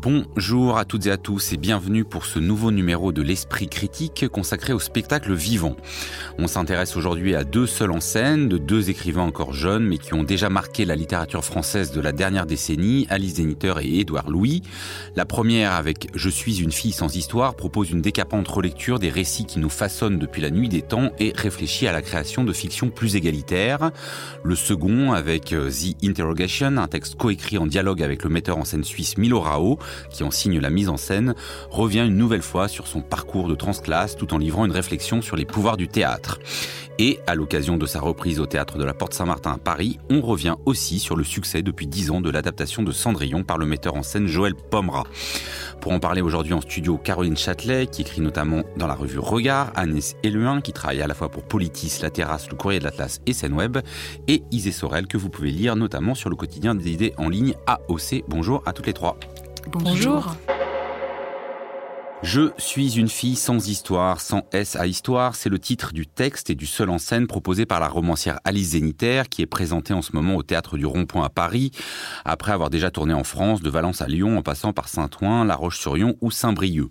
Bonjour à toutes et à tous et bienvenue pour ce nouveau numéro de l'Esprit critique consacré au spectacle vivant. On s'intéresse aujourd'hui à deux seuls en scène, de deux écrivains encore jeunes mais qui ont déjà marqué la littérature française de la dernière décennie, Alice Zeniter et Édouard Louis. La première avec Je suis une fille sans histoire propose une décapante relecture des récits qui nous façonnent depuis la nuit des temps et réfléchit à la création de fictions plus égalitaires. Le second avec euh, The Interrogation, un texte coécrit en dialogue avec le metteur en scène suisse Milo Rao, qui en signe la mise en scène, revient une nouvelle fois sur son parcours de transclasse tout en livrant une réflexion sur les pouvoirs du théâtre. Et à l'occasion de sa reprise au théâtre de la Porte Saint-Martin à Paris, on revient aussi sur le succès depuis dix ans de l'adaptation de Cendrillon par le metteur en scène Joël Pomera. Pour en parler aujourd'hui en studio, Caroline Châtelet, qui écrit notamment dans la revue Regard, Agnès Eluin, qui travaille à la fois pour Politis, La Terrasse, Le Courrier de l'Atlas et Web, et Isée Sorel, que vous pouvez lire notamment sur le quotidien des idées en ligne AOC. Bonjour à toutes les trois. Bonjour. Je suis une fille sans histoire, sans S à histoire, c'est le titre du texte et du seul en scène proposé par la romancière Alice Zénitaire qui est présentée en ce moment au théâtre du Rond-Point à Paris, après avoir déjà tourné en France, de Valence à Lyon, en passant par Saint-Ouen, La Roche-sur-Yon ou Saint-Brieuc.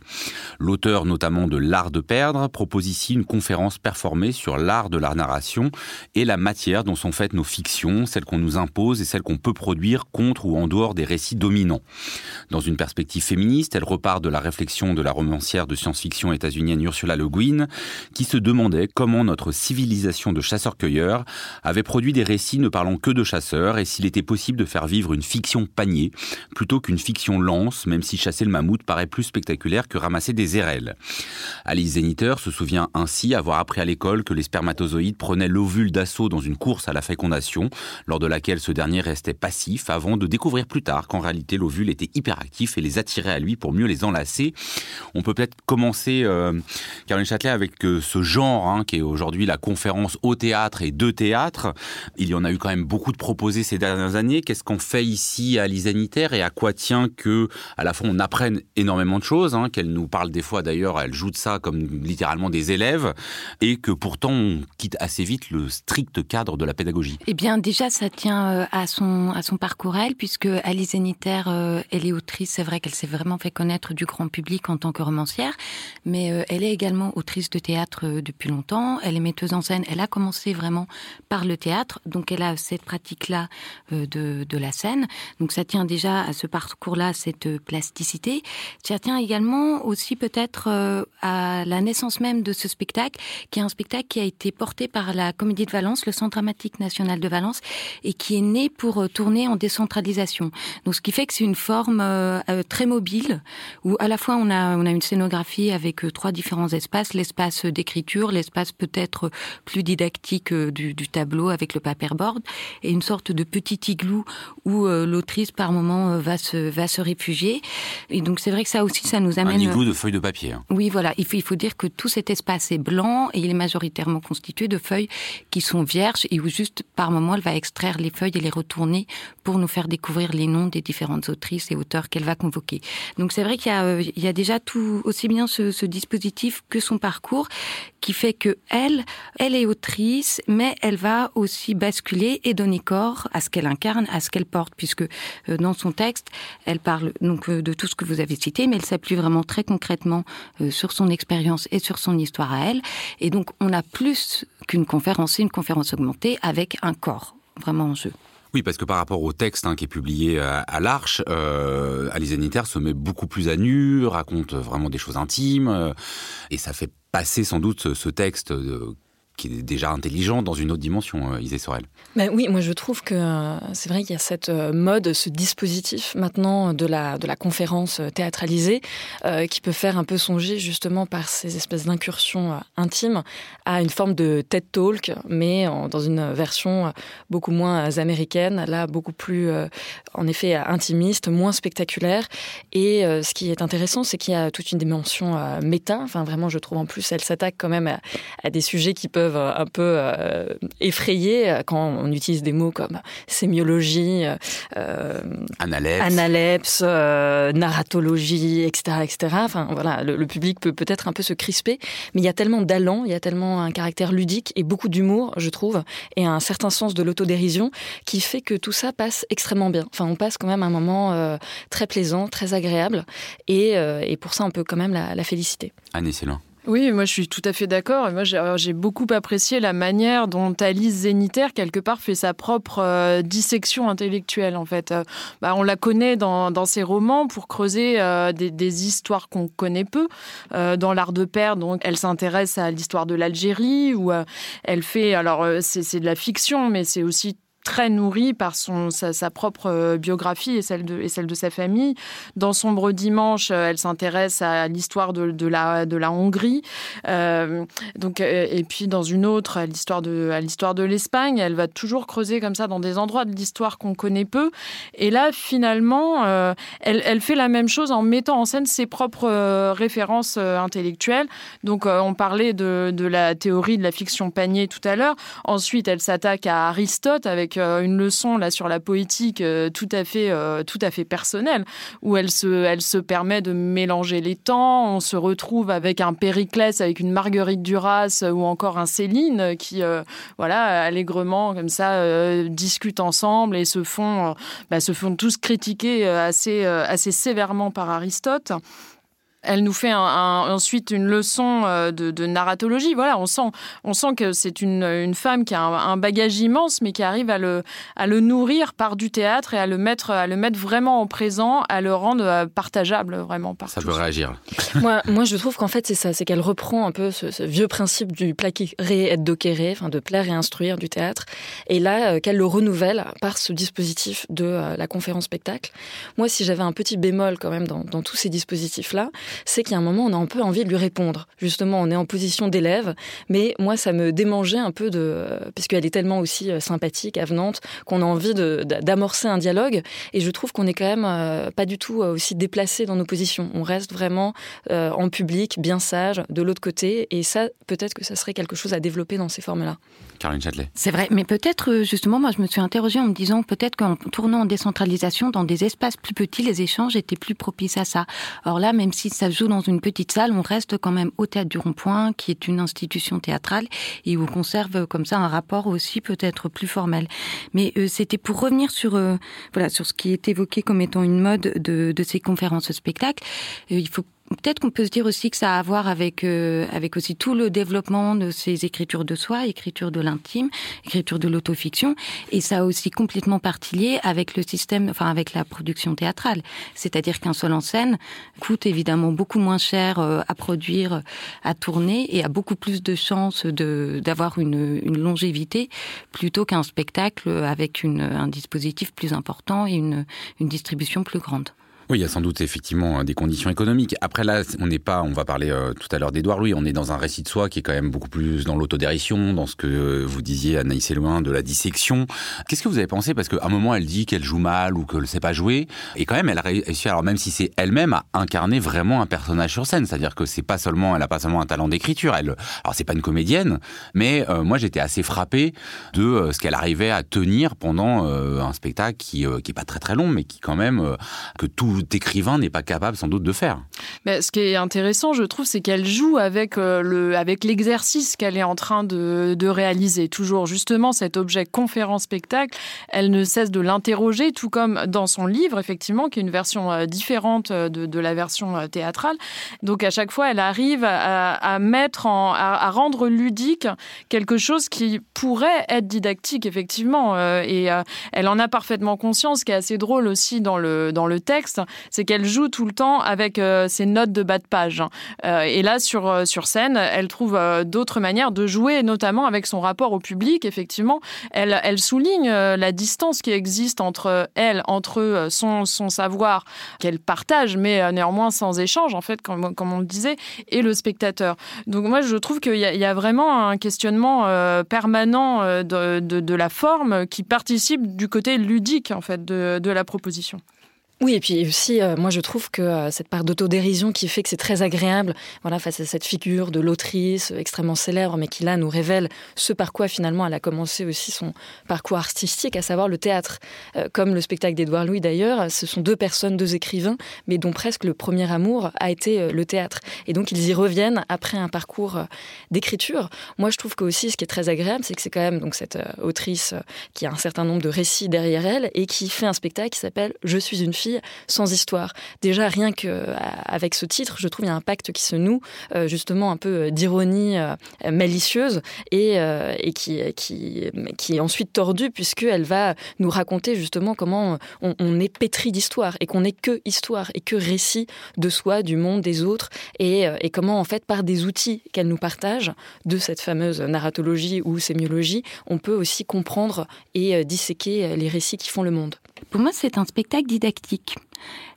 L'auteur notamment de L'art de perdre propose ici une conférence performée sur l'art de la narration et la matière dont sont faites nos fictions, celles qu'on nous impose et celles qu'on peut produire contre ou en dehors des récits dominants. Dans une perspective féministe, elle repart de la réflexion de la romancière de science-fiction états-unienne Ursula Le Guin, qui se demandait comment notre civilisation de chasseurs-cueilleurs avait produit des récits ne parlant que de chasseurs et s'il était possible de faire vivre une fiction panier plutôt qu'une fiction lance, même si chasser le mammouth paraît plus spectaculaire que ramasser des érelles. Alice Zeniter se souvient ainsi avoir appris à l'école que les spermatozoïdes prenaient l'ovule d'assaut dans une course à la fécondation, lors de laquelle ce dernier restait passif avant de découvrir plus tard qu'en réalité l'ovule était hyperactif et les attirait à lui pour mieux les enlacer. On peut peut-être commencer, euh, Caroline Châtelet, avec euh, ce genre hein, qui est aujourd'hui la conférence au théâtre et de théâtre. Il y en a eu quand même beaucoup de proposés ces dernières années. Qu'est-ce qu'on fait ici à l'Isanitaire et à quoi tient que, à la fois, on apprenne énormément de choses, hein, qu'elle nous parle des fois d'ailleurs, elle joue de ça comme littéralement des élèves, et que pourtant on quitte assez vite le strict cadre de la pédagogie. Eh bien, déjà, ça tient euh, à son, à parcours elle, puisque Alice Zénitaire, euh, elle est autrice, c'est vrai qu'elle s'est vraiment fait connaître du grand public en tant que romancière, mais euh, elle est également autrice de théâtre euh, depuis longtemps, elle est metteuse en scène, elle a commencé vraiment par le théâtre, donc elle a cette pratique-là de, de la scène, donc ça tient déjà à ce parcours-là, cette plasticité. Ça tient également aussi peut-être à la naissance même de ce spectacle, qui est un spectacle qui a été porté par la Comédie de Valence, le Centre dramatique national de Valence, et qui est né pour tourner en décentralisation. Donc ce qui fait que c'est une forme euh, euh, très mobile où à la fois on a a une scénographie avec euh, trois différents espaces, l'espace d'écriture, l'espace peut-être plus didactique du, du, tableau avec le paperboard et une sorte de petit igloo où l'autrice par moment va se va se réfugier. Et donc c'est vrai que ça aussi ça nous amène un igloo de feuilles de papier. Hein. Oui, voilà, il faut il faut dire que tout cet espace est blanc et il est majoritairement constitué de feuilles qui sont vierges et où juste par moment elle va extraire les feuilles et les retourner pour nous faire découvrir les noms des différentes autrices et auteurs qu'elle va convoquer. Donc c'est vrai qu'il y, euh, y, a déjà tout aussi bien ce, dispositif que son parcours qui fait que elle, elle est autrice, mais elle va aussi basculer et donner corps à ce qu'elle incarne, à ce qu'elle porte, puisque euh, dans son texte, elle parle donc euh, de tout ce que vous avez cité, mais elle s'appuie vraiment très concrètement sur son expérience et sur son histoire à elle. Et donc on a plus qu'une conférence, une conférence augmentée avec un corps vraiment en jeu. Oui, parce que par rapport au texte hein, qui est publié à, à l'Arche, euh, Zeniter se met beaucoup plus à nu, raconte vraiment des choses intimes, euh, et ça fait passer sans doute ce texte qui est déjà intelligent dans une autre dimension, euh, Isée Sorel. Ben oui, moi je trouve que euh, c'est vrai qu'il y a cette euh, mode, ce dispositif maintenant de la, de la conférence théâtralisée qui peut faire un peu songer justement par ces espèces d'incursions intimes à une forme de TED Talk, mais dans une version beaucoup moins américaine, là beaucoup plus en effet intimiste, moins spectaculaire. Et ce qui est intéressant, c'est qu'il y a toute une dimension méta, enfin vraiment je trouve en plus elle s'attaque quand même à des sujets qui peuvent peuvent un peu effrayer quand on utilise des mots comme sémiologie, analepse, narratologie, etc., etc. Enfin voilà, le, public peut peut-être un peu se crisper, mais il y a tellement d'allant, il y a tellement un caractère ludique et beaucoup d'humour, je trouve, et un certain sens de l'autodérision qui fait que tout ça passe extrêmement bien. Enfin, on passe quand même un moment très plaisant, très agréable, et, et, pour ça, on peut quand même la, la féliciter. Anne Célin. Oui, moi je suis tout à fait d'accord. Moi j'ai beaucoup apprécié la manière dont Alice Zénitaire, quelque part, fait sa propre euh, dissection intellectuelle. En fait, euh, bah, on la connaît dans, ses romans pour creuser euh, des, histoires qu'on connaît peu. dans L'Art de père, donc elle s'intéresse à l'histoire de l'Algérie, où elle fait, alors c'est de la fiction, mais c'est aussi très nourrie par son, sa, propre euh, biographie et celle, de, et celle de sa famille. Dans Sombre Dimanche, euh, elle s'intéresse à l'histoire de, de, la, de la Hongrie. Euh, donc, et puis dans une autre, à l'histoire de, à l'histoire de l'Espagne, elle va toujours creuser comme ça dans des endroits de l'histoire qu'on connaît peu. Et là, finalement, elle, elle, fait la même chose en mettant en scène ses propres références intellectuelles. Donc, on parlait de, de la théorie de la fiction panier tout à l'heure. Ensuite, elle s'attaque à Aristote avec euh, une leçon là sur la poétique euh, tout à fait euh, tout à fait personnelle où elle se elle se permet de mélanger les temps. On se retrouve avec un Périclès, avec une Marguerite Duras ou encore un Céline qui voilà allègrement comme ça discutent ensemble et se font bah, se font tous critiquer assez assez sévèrement par Aristote. Elle nous fait ensuite une leçon euh, de, narratologie. Voilà, on sent, on sent que c'est une, femme qui a un, bagage immense, mais qui arrive à le, à le nourrir par du théâtre et à le mettre, à le mettre vraiment en présent, à le rendre euh, partageable vraiment par Ça peut réagir. moi, moi, je trouve qu'en fait, c'est ça, c'est qu'elle reprend un peu ce, vieux principe du plaquer et docérer, enfin de plaire et instruire du théâtre, et là, euh, qu'elle le renouvelle par ce dispositif de la conférence spectacle. Moi, si j'avais un petit bémol quand même dans, dans tous ces dispositifs-là, c'est qu'il y a un moment, on a un peu envie de lui répondre. Justement, on est en position d'élève, mais moi, ça me démangeait un peu de, puisqu'elle est tellement aussi euh, sympathique, avenante, qu'on a envie d'amorcer un dialogue. Et je trouve qu'on est quand même euh, pas du tout euh, aussi déplacé dans nos positions. On reste vraiment en public, bien sage, de l'autre côté. Et ça, peut-être que ça serait quelque chose à développer dans ces formes-là. Caroline Châtelet. C'est vrai, mais peut-être justement, moi je me suis interrogée en me disant peut-être qu'en tournant en décentralisation dans des espaces plus petits, les échanges étaient plus propices à ça. Or là, même si ça joue dans une petite salle, on reste quand même au Théâtre du Rond-Point, qui est une institution théâtrale, et où on conserve comme ça un rapport aussi peut-être plus formel. Mais euh, c'était pour revenir sur euh, voilà sur ce qui est évoqué comme étant une mode de, ces conférences spectacles. Euh, il faut Peut-être qu'on peut se dire aussi que ça a à voir avec euh, avec aussi tout le développement de ces écritures de soi, écriture de l'intime, écriture de l'autofiction, et ça a aussi complètement partie lié avec le système, enfin avec la production théâtrale. C'est-à-dire qu'un seul en scène coûte évidemment beaucoup moins cher euh, à produire, à tourner, et a beaucoup plus de chances de d'avoir une, une longévité plutôt qu'un spectacle avec une, un dispositif plus important et une, une distribution plus grande. Oui, il y a sans doute effectivement des conditions économiques. Après là, on n'est pas, on va parler euh, tout à l'heure d'Edouard Louis, on est dans un récit de soi qui est quand même beaucoup plus dans l'autodérision, dans ce que vous disiez Anaïs loin de la dissection. Qu'est-ce que vous avez pensé? Parce qu'à un moment, elle dit qu'elle joue mal ou qu'elle ne sait pas jouer, et quand même, elle réussit, alors même si c'est elle-même, à incarner vraiment un personnage sur scène. C'est-à-dire que c'est pas seulement, elle a pas seulement un talent d'écriture. Elle, alors c'est pas une comédienne, mais euh, moi j'étais assez frappé de euh, ce qu'elle arrivait à tenir pendant un spectacle qui, qui est pas très très long, mais qui quand même que tout écrivain n'est pas capable sans doute de faire. Ce qui est intéressant, je trouve, c'est qu'elle joue avec euh, le avec l'exercice qu'elle est en train de, réaliser. Toujours justement cet objet conférence spectacle, elle ne cesse de l'interroger, tout comme dans son livre effectivement, qui est une version euh, différente euh, de, la version théâtrale. Donc à chaque fois, elle arrive à, à mettre en à, rendre ludique quelque chose qui pourrait être didactique effectivement. Et elle en a parfaitement conscience, ce qui est assez drôle aussi dans le dans le texte, c'est qu'elle joue tout le temps avec euh, ses notes de bas de page. Euh, et là, sur, euh, sur scène, elle trouve d'autres manières de jouer, notamment avec son rapport au public. Effectivement, elle, souligne la distance qui existe entre elle, entre son, son savoir qu'elle partage, mais néanmoins sans échange, en fait, comme, comme on le disait, et le spectateur. Donc moi, je trouve qu'il y, y, a vraiment un questionnement permanent de, de, de, la forme qui participe du côté ludique, en fait, de, de la proposition. Oui, et puis aussi, euh, moi je trouve que euh, cette part d'autodérision qui fait que c'est très agréable, voilà, face à cette figure de l'autrice extrêmement célèbre, mais qui là nous révèle ce par quoi finalement elle a commencé aussi son parcours artistique, à savoir le théâtre. Euh, comme le spectacle d'Édouard Louis d'ailleurs, ce sont deux personnes, deux écrivains, mais dont presque le premier amour a été le théâtre. Et donc ils y reviennent après un parcours d'écriture. Moi je trouve que aussi ce qui est très agréable, c'est que c'est quand même donc cette autrice qui a un certain nombre de récits derrière elle et qui fait un spectacle qui s'appelle Je suis une fille sans histoire. Déjà, rien qu'avec ce titre, je trouve il y a un pacte qui se noue, euh, justement un peu euh, d'ironie euh, malicieuse et, qui est ensuite tordue puisqu'elle va nous raconter justement comment on, est pétri d'histoire et qu'on n'est que histoire et que récit de soi, du monde, des autres et, et comment en fait par des outils qu'elle nous partage de cette fameuse narratologie ou sémiologie, on peut aussi comprendre et disséquer les récits qui font le monde. Pour moi, c'est un spectacle didactique.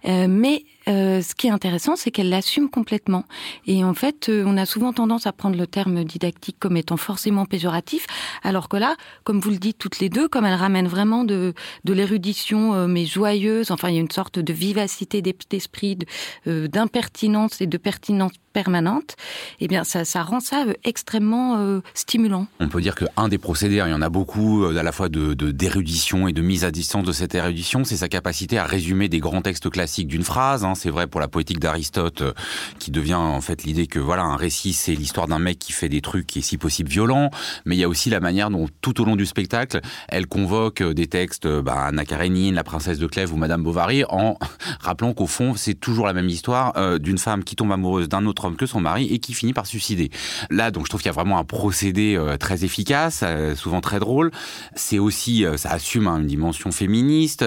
Euh, mais euh, ce qui est intéressant, c'est qu'elle l'assume complètement. Et en fait, euh, on a souvent tendance à prendre le terme didactique comme étant forcément péjoratif, alors que là, comme vous le dites toutes les deux, comme elle ramène vraiment de, l'érudition, mais joyeuse, enfin, il y a une sorte de vivacité d'esprit, d'impertinence et de pertinence permanente, eh bien, ça, ça rend ça extrêmement stimulant. On peut dire qu'un des procédés, hein, il y en a beaucoup, à la fois de d'érudition et de mise à distance de cette érudition, c'est sa capacité à résumer des grands textes classiques d'une phrase. Hein. C'est vrai pour la poétique d'Aristote, euh, qui devient en fait l'idée que voilà un récit, c'est l'histoire d'un mec qui fait des trucs est si possible violent. Mais il y a aussi la manière dont tout au long du spectacle, elle convoque euh, des textes, euh, bah, Anna Karenine, la princesse de Clèves ou Madame Bovary, en rappelant qu'au fond, c'est toujours la même histoire d'une femme qui tombe amoureuse d'un autre homme que son mari et qui finit par suicider. Là, donc je trouve qu'il y a vraiment un procédé très efficace, souvent très drôle. C'est aussi, ça assume hein, une dimension féministe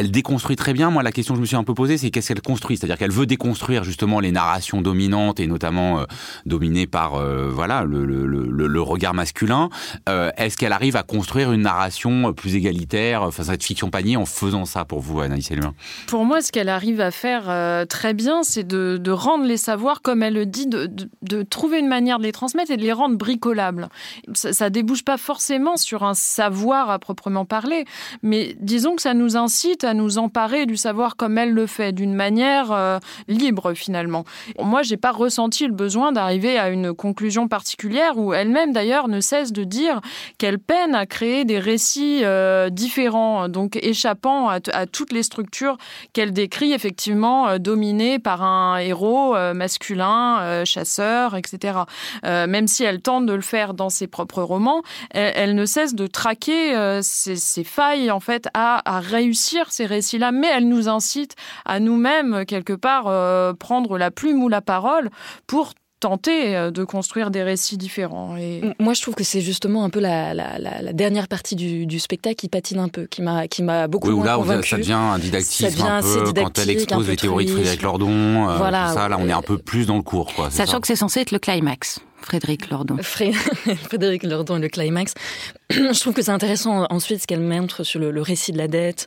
elle déconstruit très bien. Moi, la question que je me suis un peu posée, c'est qu'est-ce qu'elle construit? C'est-à-dire qu'elle veut déconstruire justement les narrations dominantes et notamment euh, dominées par euh, voilà le, regard masculin. Euh, est-ce qu'elle arrive à construire une narration plus égalitaire à cette fiction panier en faisant ça pour vous, Anaïs Eluin Pour moi, ce qu'elle arrive à faire très bien, c'est de, rendre les savoirs, comme elle le dit, de, trouver une manière de les transmettre et de les rendre bricolables. Ça, ça débouche pas forcément sur un savoir à proprement parler, mais disons que ça nous incite à nous emparer du savoir comme elle le fait, d'une manière euh, libre finalement. Moi, j'ai pas ressenti le besoin d'arriver à une conclusion particulière où elle-même d'ailleurs ne cesse de dire qu'elle peine à créer des récits euh, différents, donc échappant à, toutes les structures qu'elle décrit effectivement euh, dominées par un héros masculin, chasseur, etc. même si elle tente de le faire dans ses propres romans, elle, ne cesse de traquer ses, failles en fait à, à réussir ces récits-là, mais elle nous incite à nous-mêmes, quelque part, euh, prendre la plume ou la parole pour tenter euh, de construire des récits différents. Et... Moi, je trouve que c'est justement un peu la, dernière partie du, spectacle qui patine un peu, qui m'a qui m'a beaucoup oui, là, convaincu. ça devient un didactisme un peu quand elle expose les théories de Frédéric Lordon. Euh, voilà, ça, là, on est un peu plus dans le cours. Quoi, Sachant que c'est censé être le climax. Frédéric Lordon. Frédéric Lordon et le climax. je trouve que c'est intéressant ensuite ce qu'elle montre sur le récit de la dette,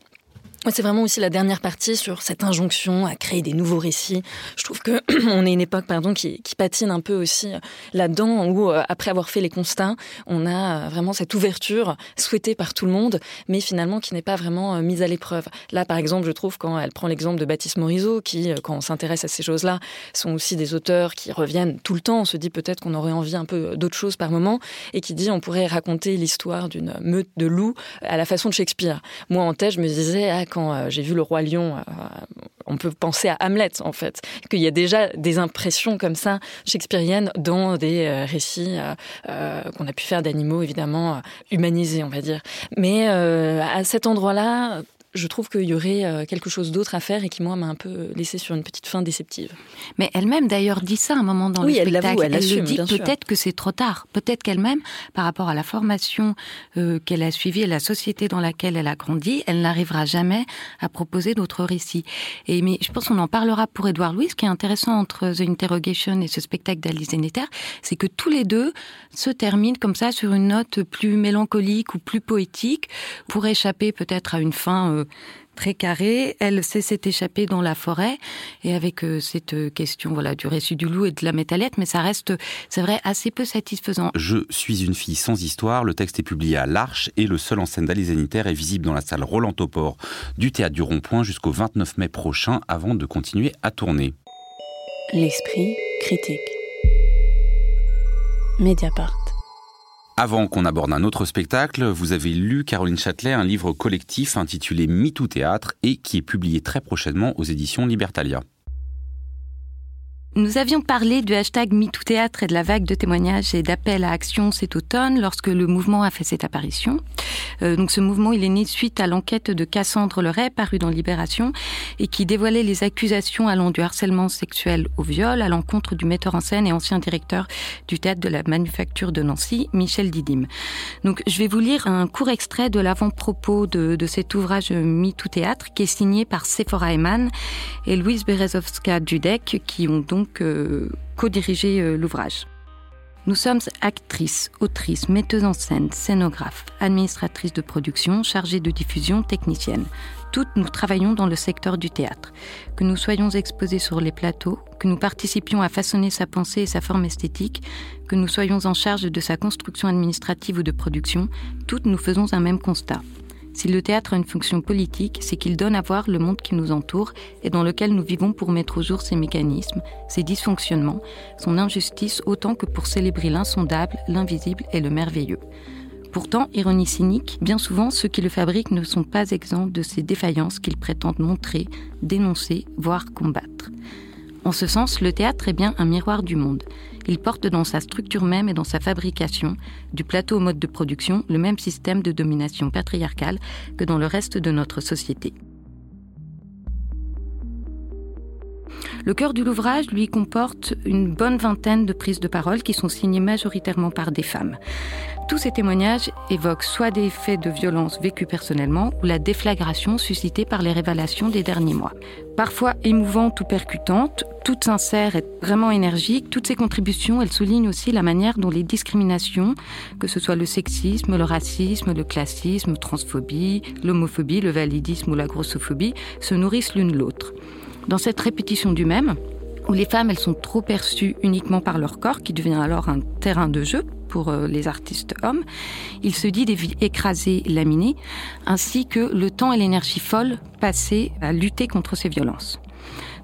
c'est vraiment aussi la dernière partie sur cette injonction à créer des nouveaux récits. Je trouve que on est une époque, pardon, qui, patine un peu aussi euh, là-dedans, où euh, après avoir fait les constats, on a euh, vraiment cette ouverture souhaitée par tout le monde, mais finalement qui n'est pas vraiment mise à l'épreuve. Là, par exemple, je trouve quand elle prend l'exemple de Baptiste Morisot, qui, quand on s'intéresse à ces choses-là, sont aussi des auteurs qui reviennent tout le temps. On se dit peut-être qu'on aurait envie un peu d'autre chose par moment, et qui dit on pourrait raconter l'histoire d'une meute de loups à la façon de Shakespeare. Moi, en tête, je me disais ah, quand euh, j'ai vu Le Roi Lion, euh, on peut penser à Hamlet, en fait. Qu'il y a déjà des impressions comme ça, shakespeariennes, dans des euh, récits qu'on a pu faire d'animaux, évidemment, humanisés, on va dire. Mais à cet endroit-là, je trouve qu'il y aurait euh, quelque chose d'autre à faire et qui, moi, m'a un peu laissé sur une petite fin déceptive. Mais elle-même, d'ailleurs, dit ça un moment dans le spectacle. Elle, elle, le dit peut-être que c'est trop tard. Peut-être qu'elle-même, par rapport à la formation euh, qu'elle a suivie et la société dans laquelle elle a grandi, elle n'arrivera jamais à proposer d'autres récits. Et mais je pense qu'on en parlera pour Édouard Louis. Ce qui est intéressant entre The Interrogation et ce spectacle d'Alice Zennetter, c'est que tous les deux se terminent comme ça sur une note plus mélancolique ou plus poétique pour échapper peut-être à une fin euh, très carré. Elle sait s'est échappée dans la forêt et avec euh, cette euh, question voilà du récit du loup et de la métallette, mais ça reste, c'est vrai, assez peu satisfaisant. Je suis une fille sans histoire. Le texte est publié à l'Arche et le seul en scène d'Alice Zénitaire est visible dans la salle Roland Topor du théâtre du Rond-Point jusqu'au 29 mai prochain avant de continuer à tourner. L'esprit critique. Mediapart. Avant qu'on aborde un autre spectacle, vous avez lu Caroline Châtelet, un livre collectif intitulé MeToo Théâtre et qui est publié très prochainement aux éditions Libertalia. Nous avions parlé du hashtag MeTooThéâtre et de la vague de témoignages et d'appels à action cet automne lorsque le mouvement a fait cette apparition. Euh, donc ce mouvement, il est né suite à l'enquête de Cassandre Leray, parue dans Libération, et qui dévoilait les accusations allant du harcèlement sexuel au viol à l'encontre du metteur en scène et ancien directeur du théâtre de la Manufacture de Nancy, Michel Didim. Donc je vais vous lire un court extrait de l'avant-propos de, cet ouvrage MeTooThéâtre qui est signé par Sephora Eman et Louise Berezovska-Dudek qui ont donc donc euh, co-dirigé euh, l'ouvrage. Nous sommes actrices, autrices, metteuses en scène, scénographes, administratrices de production, chargées de diffusion, techniciennes. Toutes nous travaillons dans le secteur du théâtre. Que nous soyons exposés sur les plateaux, que nous participions à façonner sa pensée et sa forme esthétique, que nous soyons en charge de sa construction administrative ou de production, toutes nous faisons un même constat. Si le théâtre a une fonction politique, c'est qu'il donne à voir le monde qui nous entoure et dans lequel nous vivons pour mettre au jour ses mécanismes, ses dysfonctionnements, son injustice autant que pour célébrer l'insondable, l'invisible et le merveilleux. Pourtant, ironie cynique, bien souvent ceux qui le fabriquent ne sont pas exempts de ces défaillances qu'ils prétendent montrer, dénoncer, voire combattre. En ce sens, le théâtre est bien un miroir du monde. Il porte dans sa structure même et dans sa fabrication, du plateau au mode de production, le même système de domination patriarcale que dans le reste de notre société. Le cœur de l'ouvrage, lui, comporte une bonne vingtaine de prises de parole qui sont signées majoritairement par des femmes. Tous ces témoignages évoquent soit des faits de violence vécus personnellement ou la déflagration suscitée par les révélations des derniers mois. Parfois émouvantes ou percutantes, toutes sincères et vraiment énergiques, toutes ces contributions, elles soulignent aussi la manière dont les discriminations, que ce soit le sexisme, le racisme, le classisme, transphobie, l'homophobie, le validisme ou la grossophobie, se nourrissent l'une l'autre. Dans cette répétition du même, où les femmes elles sont trop perçues uniquement par leur corps, qui devient alors un terrain de jeu pour euh, les artistes hommes, il se dit des vies écrasées, laminées, ainsi que le temps et l'énergie folle passés à lutter contre ces violences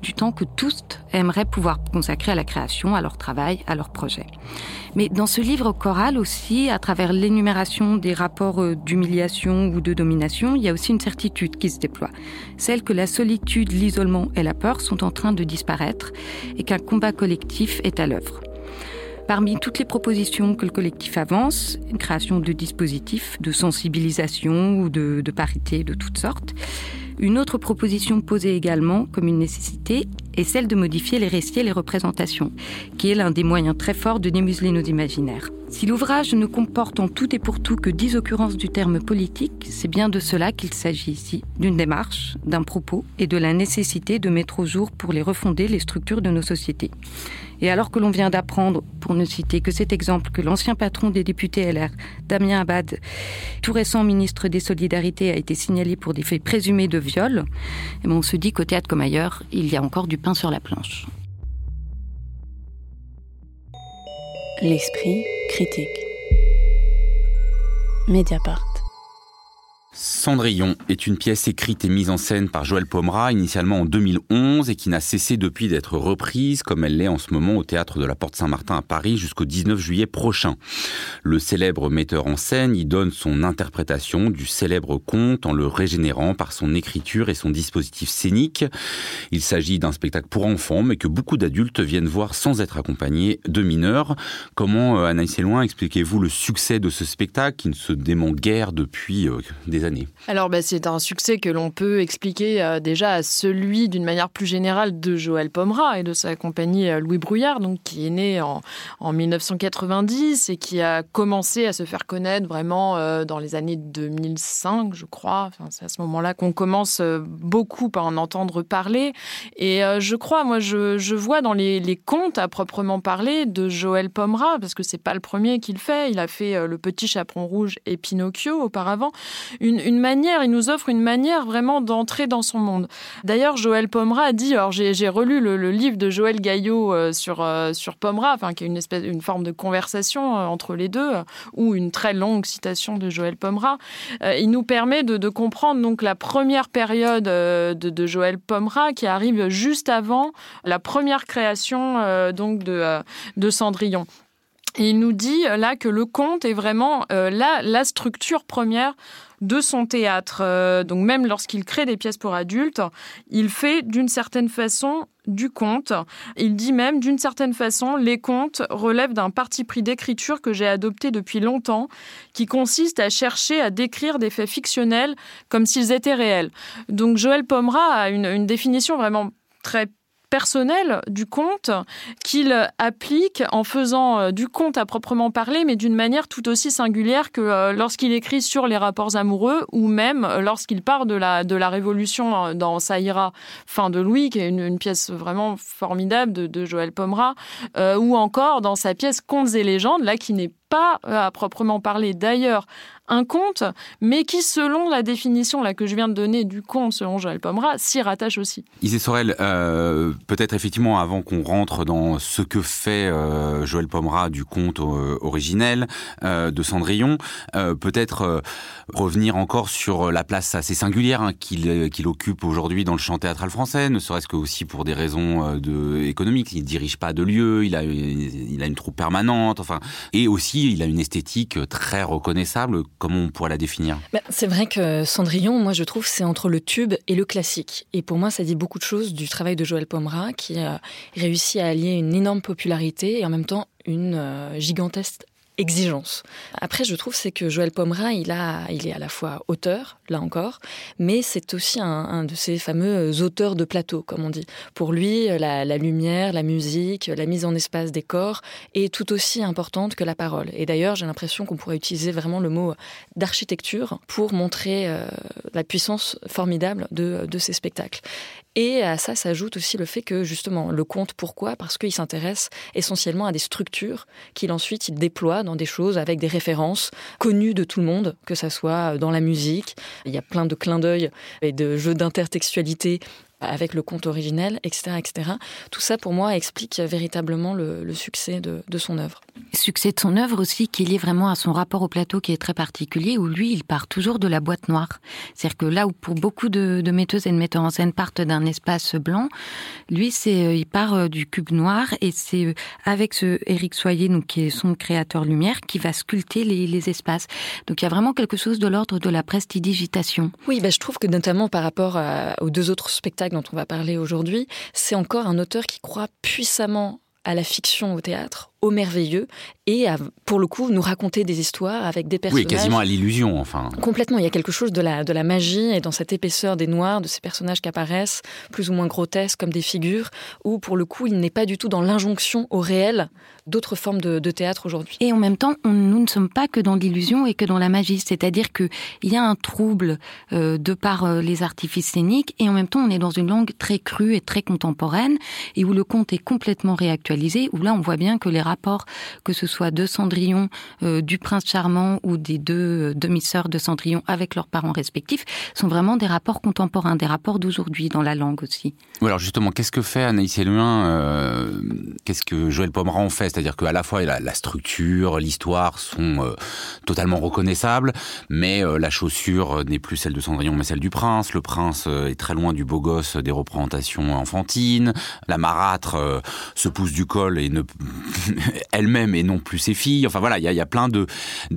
du temps que tous aimeraient pouvoir consacrer à la création, à leur travail, à leur projet. Mais dans ce livre choral aussi, à travers l'énumération des rapports euh, d'humiliation ou de domination, il y a aussi une certitude qui se déploie. Celle que la solitude, l'isolement et la peur sont en train de disparaître et qu'un combat collectif est à l'œuvre. Parmi toutes les propositions que le collectif avance, une création de dispositifs de sensibilisation ou de, de parité de toutes sortes, une autre proposition posée également comme une nécessité est celle de modifier les récits et les représentations, qui est l'un des moyens très forts de démuseler nos imaginaires. Si l'ouvrage ne comporte en tout et pour tout que dix occurrences du terme politique, c'est bien de cela qu'il s'agit ici, d'une démarche, d'un propos et de la nécessité de mettre au jour pour les refonder les structures de nos sociétés. Et alors que l'on vient d'apprendre, pour ne citer que cet exemple, que l'ancien patron des députés LR, Damien Abad, tout récent ministre des Solidarités, a été signalé pour des faits présumés de viol, eh ben, on se dit qu'au théâtre comme ailleurs, il y a encore du pain sur la planche. L'esprit critique. Mediapart. Cendrillon est une pièce écrite et mise en scène par Joël Pomera initialement en 2011 et qui n'a cessé depuis d'être reprise comme elle l'est en ce moment au théâtre de la Porte Saint-Martin à Paris jusqu'au 19 juillet prochain. Le célèbre metteur en scène y donne son interprétation du célèbre conte en le régénérant par son écriture et son dispositif scénique. Il s'agit d'un spectacle pour enfants mais que beaucoup d'adultes viennent voir sans être accompagnés de mineurs. Comment, euh, Anaïs Loin, expliquez-vous le succès de ce spectacle qui ne se dément guère depuis euh, des années alors, bah, c'est un succès que l'on peut expliquer euh, déjà à celui, d'une manière plus générale, de Joël Pomera et de sa compagnie euh, Louis Brouillard, donc, qui est né en, 1990 et qui a commencé à se faire connaître vraiment euh, dans les années 2005, je crois. C'est à ce moment-là qu'on commence beaucoup à en entendre parler. Et je crois, moi, je, vois dans les, contes à proprement parler de Joël Pomera, parce que c'est pas le premier qu'il fait. Il a fait Le Petit Chaperon Rouge et Pinocchio auparavant. Une, manière, il nous offre une manière vraiment d'entrer dans son monde. D'ailleurs, Joël Pomera a dit, alors j'ai relu le, livre de Joël Gaillot euh, sur, euh, sur Pomera, enfin, qui est une, espèce, une forme de conversation euh, entre les deux, ou une très longue citation de Joël Pomera. il nous permet de, comprendre donc la première période de, Joël Pomera qui arrive juste avant la première création donc de, de Cendrillon. Il nous dit là que le conte est vraiment la, la structure première de son théâtre. Euh, donc même lorsqu'il crée des pièces pour adultes, il fait d'une certaine façon du conte. Il dit même d'une certaine façon, les contes relèvent d'un parti pris d'écriture que j'ai adopté depuis longtemps, qui consiste à chercher à décrire des faits fictionnels comme s'ils étaient réels. Donc Joël Pomera a une, une définition vraiment très personnel du conte qu'il applique en faisant euh, du conte à proprement parler, mais d'une manière tout aussi singulière que euh, lorsqu'il écrit sur les rapports amoureux ou même euh, lorsqu'il part de la, de la Révolution dans Saïra, fin de Louis, qui est une, pièce vraiment formidable de, de Joël Pomera, ou encore dans sa pièce Contes et légendes, là qui n'est pas à proprement parler d'ailleurs un conte, mais qui, selon la définition là, que je viens de donner du conte, selon Joël Pomera, s'y rattache aussi. Isée Sorel, euh, peut-être effectivement, avant qu'on rentre dans ce que fait euh, Joël Pomera du conte euh, originel de Cendrillon, peut-être revenir encore sur la place assez singulière hein, qu'il occupe aujourd'hui dans le chant théâtral français, ne serait-ce que aussi pour des raisons de, économiques. Il ne dirige pas de lieu, il a, il a une troupe permanente, enfin, et aussi il a une esthétique très reconnaissable Comment on pourrait la définir? Bah, C'est vrai que Cendrillon, moi je trouve, c'est entre le tube et le classique. Et pour moi, ça dit beaucoup de choses du travail de Joël Pomera, qui a réussi à allier une énorme popularité et en même temps une euh, gigantesque exigence. Après, je trouve c'est que Joël Pomera, il a, il est à la fois auteur, là encore, mais c'est aussi un, de ces fameux auteurs de plateau, comme on dit. Pour lui, la, lumière, la musique, la mise en espace des corps est tout aussi importante que la parole. Et d'ailleurs, j'ai l'impression qu'on pourrait utiliser vraiment le mot d'architecture pour montrer euh, la puissance formidable de, de ces spectacles. Et à ça s'ajoute aussi le fait que justement le conte, pourquoi? Parce qu'il s'intéresse essentiellement à des structures qu'il ensuite il déploie dans des choses avec des références connues de tout le monde, que ça soit dans la musique. Il y a plein de clins d'œil et de jeux d'intertextualité avec le conte originel, etc., etc. Tout ça, pour moi, explique véritablement le, succès de, de, son œuvre. Succès de son œuvre aussi qui est lié vraiment à son rapport au plateau qui est très particulier, où lui, il part toujours de la boîte noire. C'est-à-dire que là où pour beaucoup de, de, metteuses et de metteurs en scène partent d'un espace blanc, lui, c'est euh, il part euh, du cube noir et c'est euh, avec ce Éric Soyer, donc qui est son créateur lumière, qui va sculpter les, les espaces. Donc il y a vraiment quelque chose de l'ordre de la prestidigitation. Oui, ben, je trouve que notamment par rapport aux deux autres spectacles dont on va parler aujourd'hui, c'est encore un auteur qui croit puissamment à la fiction au théâtre, au merveilleux, et à, pour le coup, nous raconter des histoires avec des personnages. Oui, quasiment à l'illusion, enfin. Complètement. Il y a quelque chose de la, de la magie et dans cette épaisseur des noirs, de ces personnages qui apparaissent, plus ou moins grotesques comme des figures, où pour le coup, il n'est pas du tout dans l'injonction au réel d'autres formes de, théâtre aujourd'hui. Et en même temps, nous ne sommes pas que dans l'illusion et que dans la magie. C'est-à-dire qu'il y a un trouble euh, de par euh, les artifices scéniques et en même temps, on est dans une langue très crue et très contemporaine et où le conte est complètement réactualisé, où là, on voit bien que les rapports, que ce soit de Cendrillon, euh, du prince charmant ou des deux demi-sœurs de Cendrillon avec leurs parents respectifs, sont vraiment des rapports contemporains, des rapports d'aujourd'hui dans la langue aussi. Oui, alors justement, qu'est-ce que fait Anaïs Eluin Qu'est-ce que Joël Pomeran fait? C'est-à-dire qu'à la fois la, la structure, l'histoire sont euh, totalement reconnaissables, mais euh, la chaussure n'est plus celle de Cendrillon, mais celle du prince. Le prince euh, est très loin du beau gosse des représentations enfantines. La marâtre se pousse du col et ne elle-même et non plus ses filles. Enfin voilà, il y a, plein de,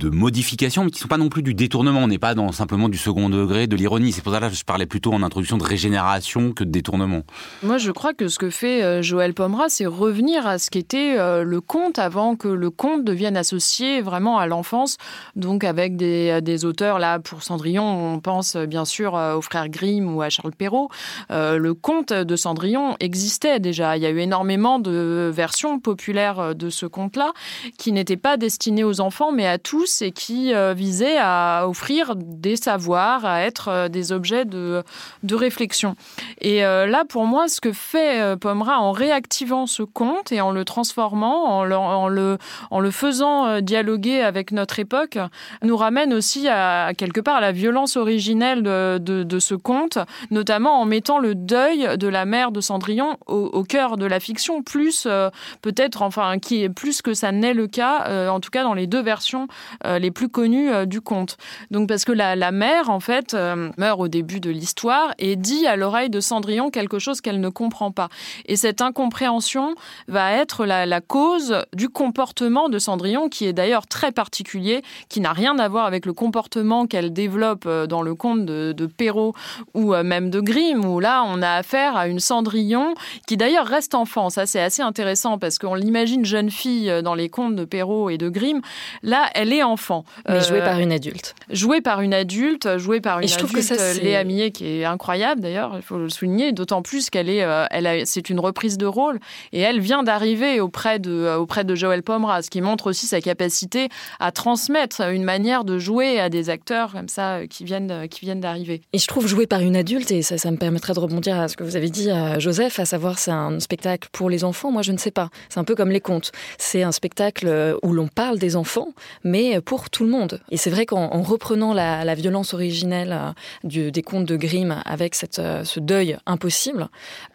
modifications, mais qui sont pas non plus du détournement. On n'est pas dans simplement du second degré, de l'ironie. C'est pour ça que je parlais plutôt en introduction de régénération que de détournement. Moi, je crois que ce que fait Joël Pomera, c'est revenir à ce qu'était le conte avant que le conte devienne associé vraiment à l'enfance, donc avec des, des, auteurs, là pour Cendrillon, on pense bien sûr euh, aux frères Grimm ou à Charles Perrault. Euh, le conte de Cendrillon existait déjà, il y a eu énormément de versions populaires de, ce conte-là, qui n'était pas destiné aux enfants, mais à tous, et qui visait à offrir des savoirs, à être des objets de, de réflexion. Et là, pour moi, ce que fait Pomera en réactivant ce conte et en le transformant, en le, en le, faisant dialoguer avec notre époque, nous ramène aussi à, quelque part à la violence originelle de, de, ce conte, notamment en mettant le deuil de la mère de Cendrillon au, cœur de la fiction, plus euh, peut-être, enfin, qui plus que ça n'est le cas, euh, en tout cas dans les deux versions euh, les plus connues du conte. Donc parce que la, la mère, en fait, meurt au début de l'histoire et dit à l'oreille de Cendrillon quelque chose qu'elle ne comprend pas. Et cette incompréhension va être la, la cause du comportement de Cendrillon, qui est d'ailleurs très particulier, qui n'a rien à voir avec le comportement qu'elle développe dans le conte de, de Perrault ou même de Grimm, où là, on a affaire à une Cendrillon qui d'ailleurs reste enfant. Ça, c'est assez intéressant parce qu'on l'imagine jeune fille euh, dans les contes de Perrault et de Grimm. Là, elle est enfant. Mais jouée euh, par une adulte. Jouée par une adulte, jouée par une et je adulte, trouve que ça, euh, Léa Millet, qui est incroyable d'ailleurs, il faut le souligner, d'autant plus qu'elle est, elle c'est une reprise de rôle et elle vient d'arriver auprès de, auprès de Joël Pomera, ce qui montre aussi sa capacité à transmettre une manière de jouer à des acteurs comme ça qui viennent, qui viennent d'arriver. Et je trouve jouée par une adulte, et ça, ça me permettrait de rebondir à ce que vous avez dit à Joseph, à savoir c'est un spectacle pour les enfants. Moi, je ne sais pas. C'est un peu comme les contes. C'est un spectacle euh, où l'on parle des enfants, mais pour tout le monde. Et c'est vrai qu'en reprenant la, violence originelle euh, des contes de Grimm avec cette, euh, ce deuil impossible,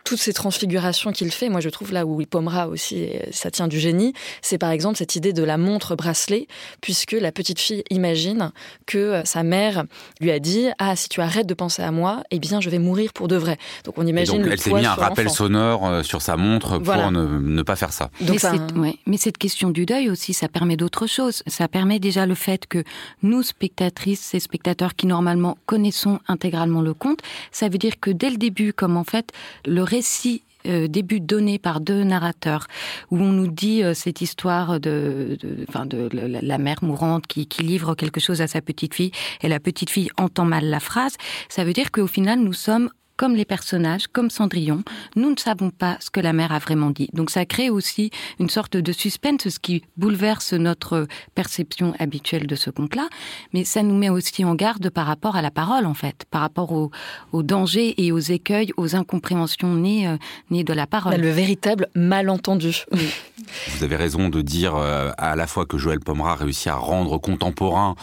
toutes ces transfigurations qu'il fait, moi je trouve là où il pommera aussi, ça tient du génie, c'est par exemple cette idée de la montre bracelet, puisque la petite fille imagine que sa mère lui a dit Ah, si tu arrêtes de penser à moi, eh bien je vais mourir pour de vrai. Donc on imagine. donc elle s'est mis un rappel sonore sur sa montre pour ne, pas faire ça. mais, mais cette question du deuil aussi, ça permet d'autres choses. Ça permet déjà le fait que nous, spectatrices et spectateurs qui normalement connaissons intégralement le conte, ça veut dire que dès le début, comme en fait le récit euh, début donné par deux narrateurs où on nous dit euh, cette histoire de, de, la mère mourante qui, qui, livre quelque chose à sa petite fille et la petite fille entend mal la phrase, ça veut dire qu'au final nous sommes comme les personnages, comme Cendrillon, nous ne savons pas ce que la mère a vraiment dit. Donc ça crée aussi une sorte de suspense, ce qui bouleverse notre perception habituelle de ce conte-là, mais ça nous met aussi en garde par rapport à la parole, en fait, par rapport aux au dangers et aux écueils, aux incompréhensions nées, euh, nées de la parole. Le véritable malentendu. Vous avez raison de dire euh, à la fois que Joël Pomera réussit à rendre contemporain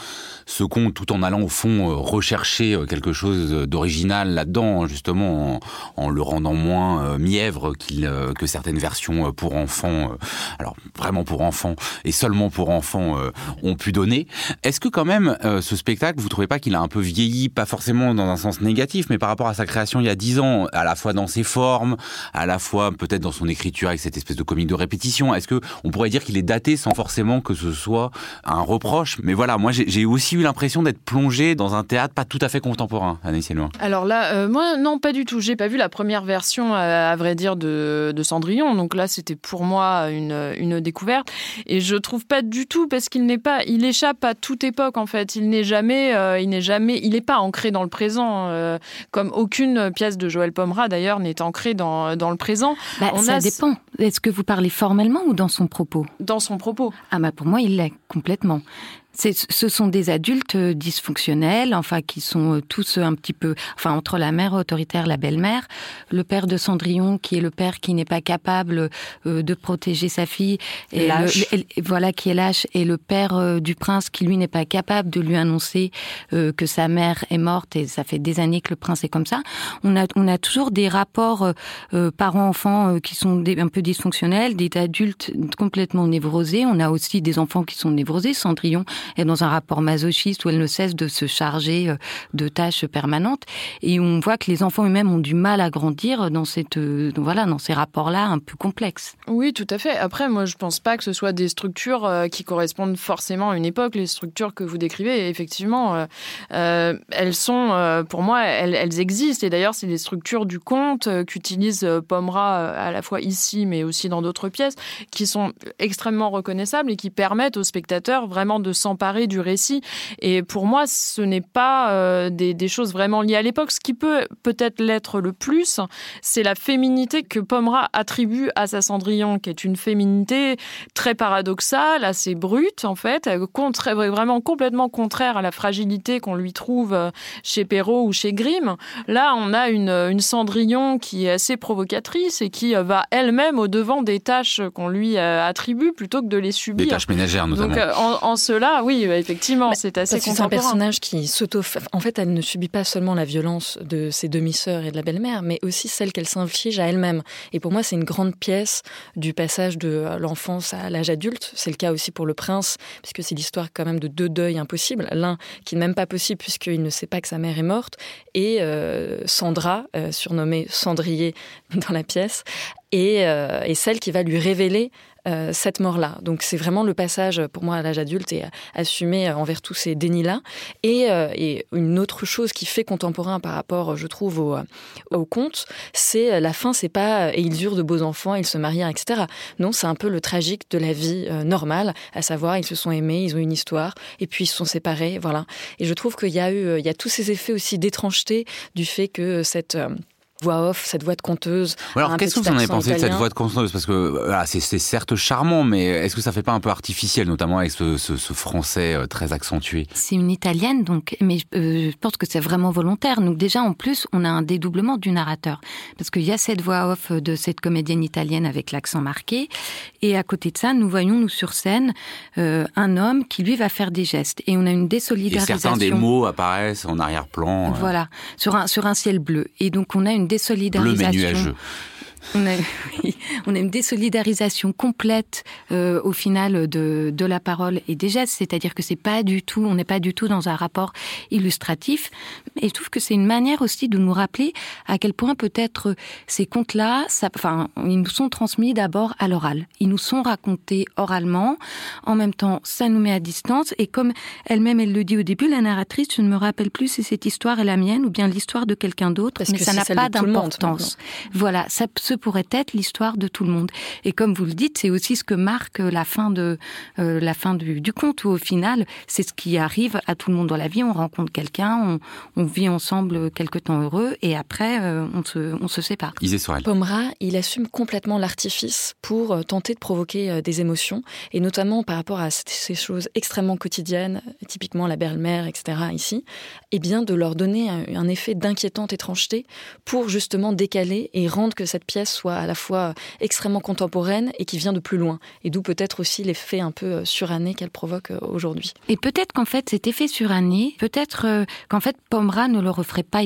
ce conte tout en allant au fond euh, rechercher quelque chose d'original là-dedans, justement en, le rendant moins euh, mièvre euh, que certaines versions euh, pour enfants, alors vraiment pour enfants et seulement pour enfants ont pu donner. Est-ce que quand même ce spectacle, vous trouvez pas qu'il a un peu vieilli, pas forcément dans un sens négatif, mais par rapport à sa création il y a dix ans, à la fois dans ses formes, à la fois peut-être dans son écriture avec cette espèce de comique de répétition. Est-ce que on pourrait dire qu'il est daté sans forcément que ce soit un reproche? Mais voilà, moi j'ai aussi eu l'impression d'être plongé dans un théâtre pas tout à fait contemporain, Anaïs Alors là, moi non, pas du tout. J'ai pas vu la première version, à vrai dire, de, Cendrillon. Donc là, c'était pour moi une, découverte. Et je trouve pas du tout parce qu'il n'est pas, il échappe à toute époque en fait. Il n'est jamais, euh, il n'est jamais, il n'est pas ancré dans le présent, euh, comme aucune pièce de Joël Pomera d'ailleurs n'est ancrée dans, le présent. Bah, ça dépend. Est-ce que vous parlez formellement ou dans son propos? Dans son propos. Ah bah pour moi, il l'est complètement ce sont des adultes euh, dysfonctionnels, enfin qui sont euh, tous un petit peu, enfin entre la mère autoritaire, la belle-mère, le père de Cendrillon qui est le père qui n'est pas capable euh, de protéger sa fille, et voilà qui est lâche, et le père du prince qui lui n'est pas capable de lui annoncer que sa mère est morte et ça fait des années que le prince est comme ça. On a on a toujours des rapports parents-enfants qui sont un peu dysfonctionnels, des adultes complètement névrosés. On a aussi des enfants qui sont névrosés. Cendrillon est dans un rapport masochiste où elle ne cesse de se charger euh, de tâches permanentes. Et on voit que les enfants eux-mêmes ont du mal à grandir dans cette, euh, voilà, dans ces rapports-là un peu complexes. Oui, tout à fait. Après, moi, je pense pas que ce soit des structures euh, qui correspondent forcément à une époque. Les structures que vous décrivez, effectivement, elles sont, pour moi, elles, existent. Et d'ailleurs, c'est des structures du conte qu'utilise Pomera à la fois ici, mais aussi dans d'autres pièces, qui sont extrêmement reconnaissables et qui permettent aux spectateurs vraiment de s'en s'emparer du récit. Et pour moi, ce n'est pas des, des, choses vraiment liées à l'époque. Ce qui peut peut-être l'être le plus, c'est la féminité que Pomera attribue à sa Cendrillon, qui est une féminité très paradoxale, assez brute en fait, vraiment complètement contraire à la fragilité qu'on lui trouve chez Perrault ou chez Grimm. Là, on a une, une Cendrillon qui est assez provocatrice et qui va elle-même au devant des tâches qu'on lui euh, attribue plutôt que de les subir. Des tâches ménagères notamment. Donc euh, en, cela, oui, effectivement, c'est assez C'est un personnage qui s'auto... En fait, elle ne subit pas seulement la violence de ses demi-sœurs et de la belle-mère, mais aussi celle qu'elle s'inflige à elle-même. Et pour moi, c'est une grande pièce du passage de l'enfance à l'âge adulte. C'est le cas aussi pour le prince, puisque c'est l'histoire quand même de deux deuils impossibles. L'un qui n'est même pas possible puisqu'il ne sait pas que sa mère est morte, et euh, Sandra, surnommée Cendrier dans la pièce, euh, et, celle qui va lui révéler euh, cette mort-là. Donc c'est vraiment le passage pour moi à l'âge adulte et assumé envers tous ces dénis-là. Euh, et, une autre chose qui fait contemporain par rapport, je trouve, au, au conte, c'est la fin, c'est pas et ils eurent de beaux enfants, ils se marièrent, etc. Non, c'est un peu le tragique de la vie normale, à savoir ils se sont aimés, ils ont une histoire, et puis ils se sont séparés, voilà. Et je trouve qu'il y a eu, il y a tous ces effets aussi d'étrangeté du fait que cette voix off, cette voix de conteuse. alors, qu'est-ce que vous en avez pensé de cette voix de conteuse? Parce que voilà, c'est certes charmant, mais est-ce que ça fait pas un peu artificiel, notamment avec ce, français euh, très accentué? C'est une italienne, donc, mais euh, je pense que c'est vraiment volontaire. Donc déjà, en plus, on a un dédoublement du narrateur, parce qu'il y a cette voix off de cette comédienne italienne avec l'accent marqué, et à côté de ça, nous voyons nous sur scène euh, un homme qui lui va faire des gestes, et on a une désolidarisation. Et certains des mots apparaissent en arrière-plan. Voilà, sur un sur un ciel bleu, et donc on a une désolidarisation. On a, on a, une désolidarisation complète euh, au final de, de, la parole et des gestes, c'est-à-dire que c'est pas du tout, on n'est pas du tout dans un rapport illustratif. Et je trouve que c'est une manière aussi de nous rappeler à quel point peut-être ces contes-là, enfin, ils nous sont transmis d'abord à l'oral. Ils nous sont racontés oralement. En même temps, ça nous met à distance. Et comme elle-même, elle le dit au début, la narratrice, je ne me rappelle plus si cette histoire est la mienne ou bien l'histoire de quelqu'un d'autre, mais ça n'a pas d'importance. Voilà, ça se pourrait être l'histoire de tout le monde. Et comme vous le dites, c'est aussi ce que marque la fin de euh, la fin du, du, conte où au final, c'est ce qui arrive à tout le monde dans la vie. On rencontre quelqu'un, on, on, vit ensemble quelque temps heureux et après euh, on, se, on se sépare. Pomera, il assume complètement l'artifice pour euh, tenter de provoquer des émotions et notamment par rapport à ces choses extrêmement quotidiennes, typiquement la belle-mère, etc. Ici, et eh bien de leur donner un effet d'inquiétante étrangeté pour justement décaler et rendre que cette pièce soit à la fois extrêmement contemporaine et qui vient de plus loin. Et d'où peut-être aussi l'effet un peu euh, suranné qu'elle provoque euh, aujourd'hui. Et peut-être qu'en fait, cet effet suranné, peut-être euh, qu'en fait, Pomera ne le referait pas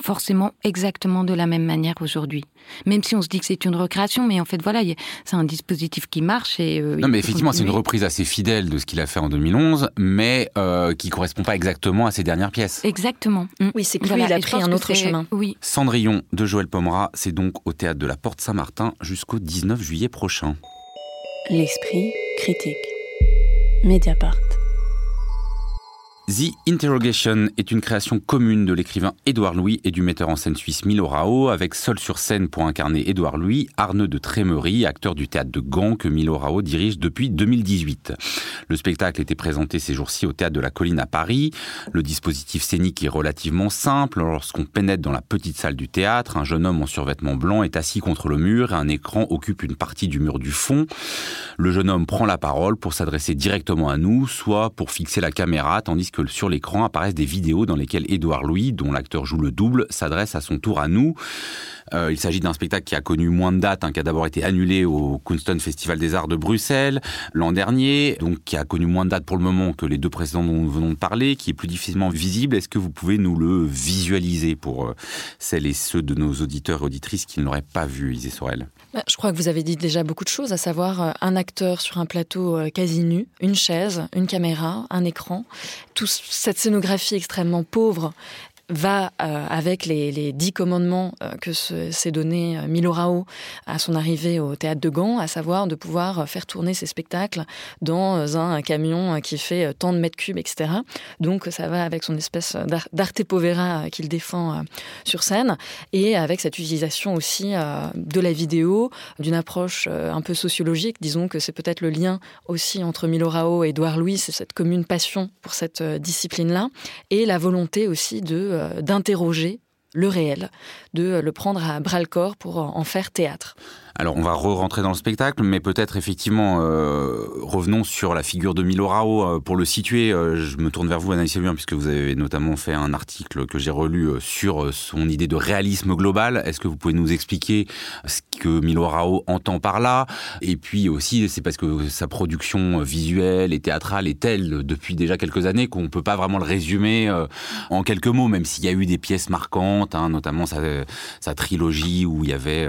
forcément exactement de la même manière aujourd'hui. Même si on se dit que c'est une recréation, mais en fait, voilà, c'est un dispositif qui marche. Et, non, mais effectivement, c'est une reprise assez fidèle de ce qu'il a fait en 2011, mais euh, qui correspond pas exactement à ses dernières pièces. Exactement. Mm. Oui, c'est que lui, il a pris un autre chemin. Oui. Cendrillon de Joël Pomera, c'est donc au théâtre de la Porte Saint-Martin jusqu'au 19 juillet prochain. L'esprit critique. Mediapart. The Interrogation est une création commune de l'écrivain Édouard Louis et du metteur en scène suisse Milo Rao, avec seul sur scène pour incarner Édouard Louis, Arnaud de Trémery, acteur du théâtre de Gand que Milo Rao dirige depuis 2018. Le spectacle était présenté ces jours-ci au théâtre de la Colline à Paris. Le dispositif scénique est relativement simple. Lorsqu'on pénètre dans la petite salle du théâtre, un jeune homme en survêtement blanc est assis contre le mur et un écran occupe une partie du mur du fond. Le jeune homme prend la parole pour s'adresser directement à nous, soit pour fixer la caméra, tandis que sur l'écran apparaissent des vidéos dans lesquelles Édouard Louis, dont l'acteur joue le double, s'adresse à son tour à nous. Euh, il s'agit d'un spectacle qui a connu moins de dates, hein, qui a d'abord été annulé au Kunstton Festival des Arts de Bruxelles l'an dernier, donc qui a connu moins de dates pour le moment que les deux précédents dont nous venons de parler, qui est plus difficilement visible. Est-ce que vous pouvez nous le visualiser pour euh, celles et ceux de nos auditeurs et auditrices qui ne l'auraient pas vu, Isée Sorel? Bah, Je crois que vous avez dit déjà beaucoup de choses, à savoir euh, un acteur sur un plateau quasi nu, une chaise, une caméra, un écran, toute cette scénographie extrêmement pauvre va avec les, dix commandements que s'est donné Milorao à son arrivée au théâtre de Gand, à savoir de pouvoir faire tourner ses spectacles dans un camion qui fait tant de mètres cubes, etc. Donc ça va avec son espèce d'arte povera qu'il défend sur scène et avec cette utilisation aussi de la vidéo, d'une approche un peu sociologique. Disons que c'est peut-être le lien aussi entre Milorao et Édouard Louis, cette commune passion pour cette discipline-là et la volonté aussi de d'interroger le réel, de le prendre à bras le corps pour en faire théâtre. Alors on va re-rentrer dans le spectacle, mais peut-être effectivement euh, revenons sur la figure de Milorao euh, pour le situer. Euh, je me tourne vers vous, Anaïs Lubin, puisque vous avez notamment fait un article que j'ai relu sur son idée de réalisme global. Est-ce que vous pouvez nous expliquer ce que Milorao entend par là? Et puis aussi, c'est parce que sa production visuelle et théâtrale est telle depuis déjà quelques années qu'on ne peut pas vraiment le résumer en quelques mots, même s'il y a eu des pièces marquantes, hein, notamment sa, sa, trilogie où il y avait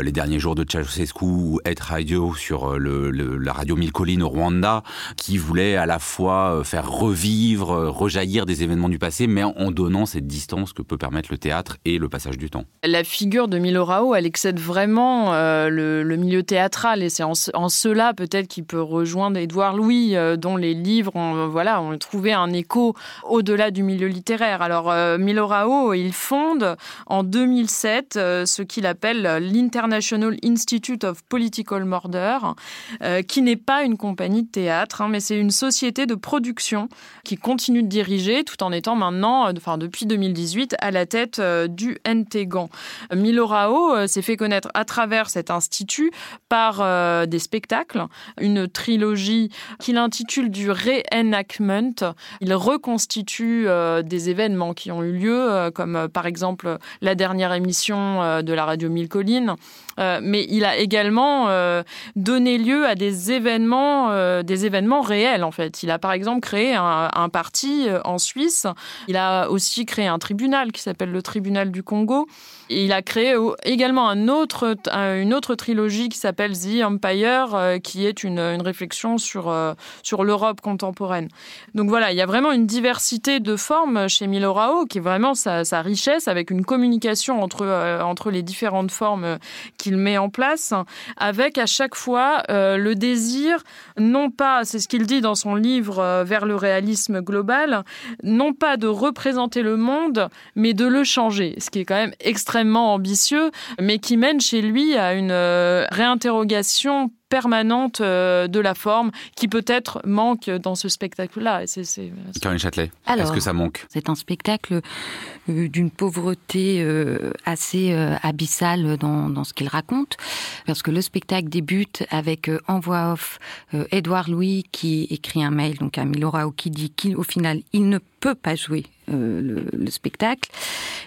les derniers jours de Ceausescu ou Et Radio sur euh, la radio Mille Collines au Rwanda, qui voulait à la fois euh, faire revivre, euh, rejaillir des événements du passé, mais en donnant cette distance que peut permettre le théâtre et le passage du temps. La figure de Milorao, elle excède vraiment le, milieu théâtral, et c'est en, cela peut-être qu'il peut rejoindre Édouard Louis, dont les livres ont, voilà, ont trouvé un écho au-delà du milieu littéraire. Alors Milorao, il fonde en 2007 ce qu'il appelle l'International Institute of Political Murder, euh, qui n'est pas une compagnie de théâtre, hein, mais c'est une société de production qui continue de diriger tout en étant maintenant, euh, enfin depuis 2018, à la tête euh, du NTGAN. Milorao s'est fait connaître à travers cet institut par des spectacles, une trilogie qu'il intitule du reenactment. Il reconstitue des événements qui ont eu lieu, comme par exemple la dernière émission de la radio Mille Collines, mais il a également euh, donné lieu à des événements, euh, des événements réels en fait. Il a par exemple créé un, parti euh, en Suisse. Il a aussi créé un tribunal qui s'appelle le tribunal du Congo. Il a créé également une autre trilogie qui s'appelle The Empire, qui est une, réflexion sur, sur l'Europe contemporaine. Donc voilà, il y a vraiment une diversité de formes chez Milorao, qui est vraiment sa, richesse, avec une communication entre, entre les différentes formes qu'il met en place, avec à chaque fois euh, le désir, non pas, c'est ce qu'il dit dans son livre euh, Vers le réalisme global, non pas de représenter le monde, mais de le changer, ce qui est quand même extrêmement ambitieux, mais qui mène chez lui à une euh, réinterrogation permanente euh, de la forme qui peut-être manque dans ce spectacle-là. Caroline Châtelet, est-ce que ça manque? C'est un spectacle euh, d'une pauvreté euh, assez abyssale dans, dans ce qu'il raconte, parce que le spectacle débute avec en voix off Édouard Louis qui écrit un mail donc à Milorao qui dit qu'au final il ne peut pas jouer le, le, spectacle.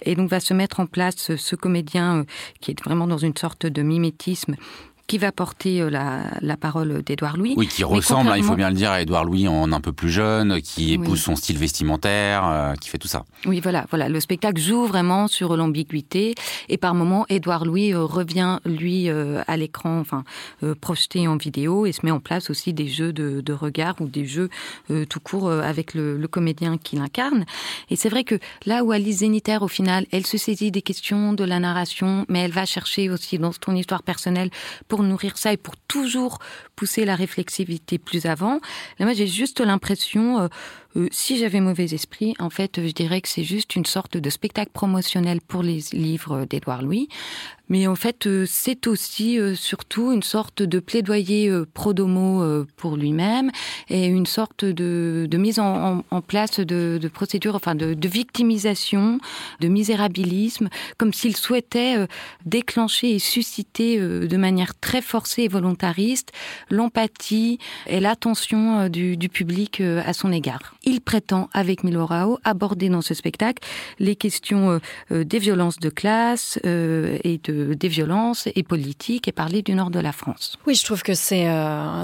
Et donc va se mettre en place ce comédien qui est vraiment dans une sorte de mimétisme qui va porter euh, la, la parole d'Édouard Louis. Oui, qui ressemble, hein, il faut bien le dire, à Édouard Louis en un peu plus jeune, qui épouse son style vestimentaire, euh, qui fait tout ça. Oui, voilà, voilà. Le spectacle joue vraiment sur l'ambiguïté et par moments, Édouard Louis euh, revient lui à l'écran, enfin projeté en vidéo et se met en place aussi des jeux de, de regard ou des jeux tout court avec le, le comédien qui l'incarne. Et c'est vrai que là où Alice Zénitaire, au final, elle se saisit des questions de la narration, mais elle va chercher aussi dans son histoire personnelle pour nourrir ça et pour toujours pousser la réflexivité plus avant. Là, moi, j'ai juste l'impression, euh, euh, si j'avais mauvais esprit, en fait, je dirais que c'est juste une sorte de spectacle promotionnel pour les livres d'Édouard Louis. Mais en fait, euh, c'est aussi surtout une sorte de plaidoyer pro-domo pour lui-même et une sorte de, de mise en, en, place de, de procédures, enfin de, de, victimisation, de misérabilisme, comme s'il souhaitait déclencher et susciter de manière très forcée et volontariste l'empathie et l'attention du, du public à son égard il prétend, avec Milorao, aborder dans ce spectacle les questions euh, euh, des violences de classe euh, et de, des violences et politiques et parler du nord de la France. Oui, je trouve que c'est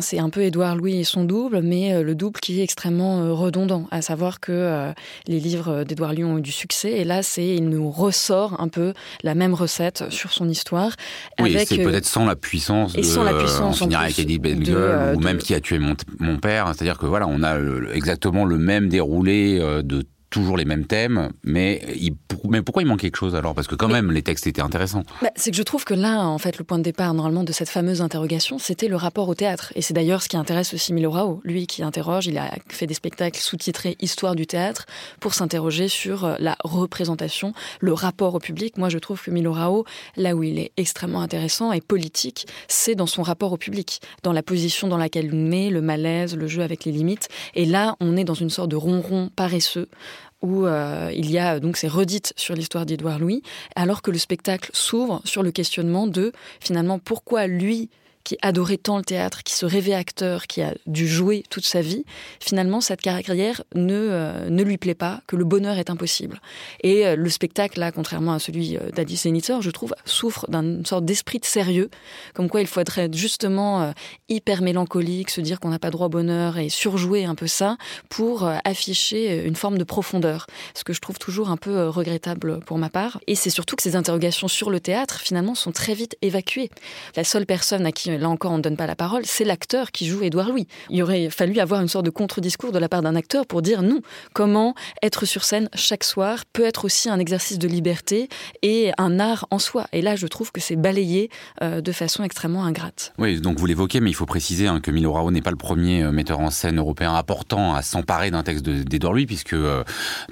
c'est un peu Édouard Louis et son double, mais le double qui est extrêmement redondant, à savoir que les livres d'Édouard Louis ont eu du succès et là, c'est il nous ressort un peu la même recette sur son histoire. Oui, c'est peut-être sans la puissance de sans la puissance, en avec Eddie ou même qui a tué mon, mon père. C'est-à-dire que voilà, on a exactement le même même déroulé euh, de toujours les mêmes thèmes, mais, il, mais pourquoi il manque quelque chose alors? Parce que quand même, les textes étaient intéressants. Bah, c'est que je trouve que là, en fait, le point de départ, normalement, de cette fameuse interrogation, c'était le rapport au théâtre. Et c'est d'ailleurs ce qui intéresse aussi Milo Rao. Lui qui interroge, il a fait des spectacles sous-titrés Histoire du théâtre pour s'interroger sur euh, la représentation, le rapport au public. Moi, je trouve que Milo Rao, là où il est extrêmement intéressant et politique, c'est dans son rapport au public, dans la position dans laquelle il met, le malaise, le jeu avec les limites. Et là, on est dans une sorte de ronron paresseux où euh, il y a donc ces redites sur l'histoire d'Édouard Louis, alors que le spectacle s'ouvre sur le questionnement de finalement pourquoi lui qui adorait tant le théâtre, qui se rêvait acteur, qui a dû jouer toute sa vie, finalement, cette carrière ne, euh, ne lui plaît pas, que le bonheur est impossible. Et euh, le spectacle, là, contrairement à celui euh, d'Alice Zenitor, je trouve, souffre d'une sorte d'esprit de sérieux, comme quoi il faut être justement hyper mélancolique, se dire qu'on n'a pas droit au bonheur et surjouer un peu ça pour afficher une forme de profondeur, ce que je trouve toujours un peu regrettable pour ma part. Et c'est surtout que ces interrogations sur le théâtre, finalement, sont très vite évacuées. La seule personne à qui là encore on ne donne pas la parole, c'est l'acteur qui joue Édouard Louis. Il aurait fallu avoir une sorte de contre-discours de la part d'un acteur pour dire non, comment être sur scène chaque soir peut être aussi un exercice de liberté et un art en soi. Et là, je trouve que c'est balayé euh, de façon extrêmement ingrate. Oui, donc vous l'évoquez, mais il faut préciser hein, que Milo Rao n'est pas le premier euh, metteur en scène européen important à s'emparer d'un texte d'Édouard Louis, puisque euh,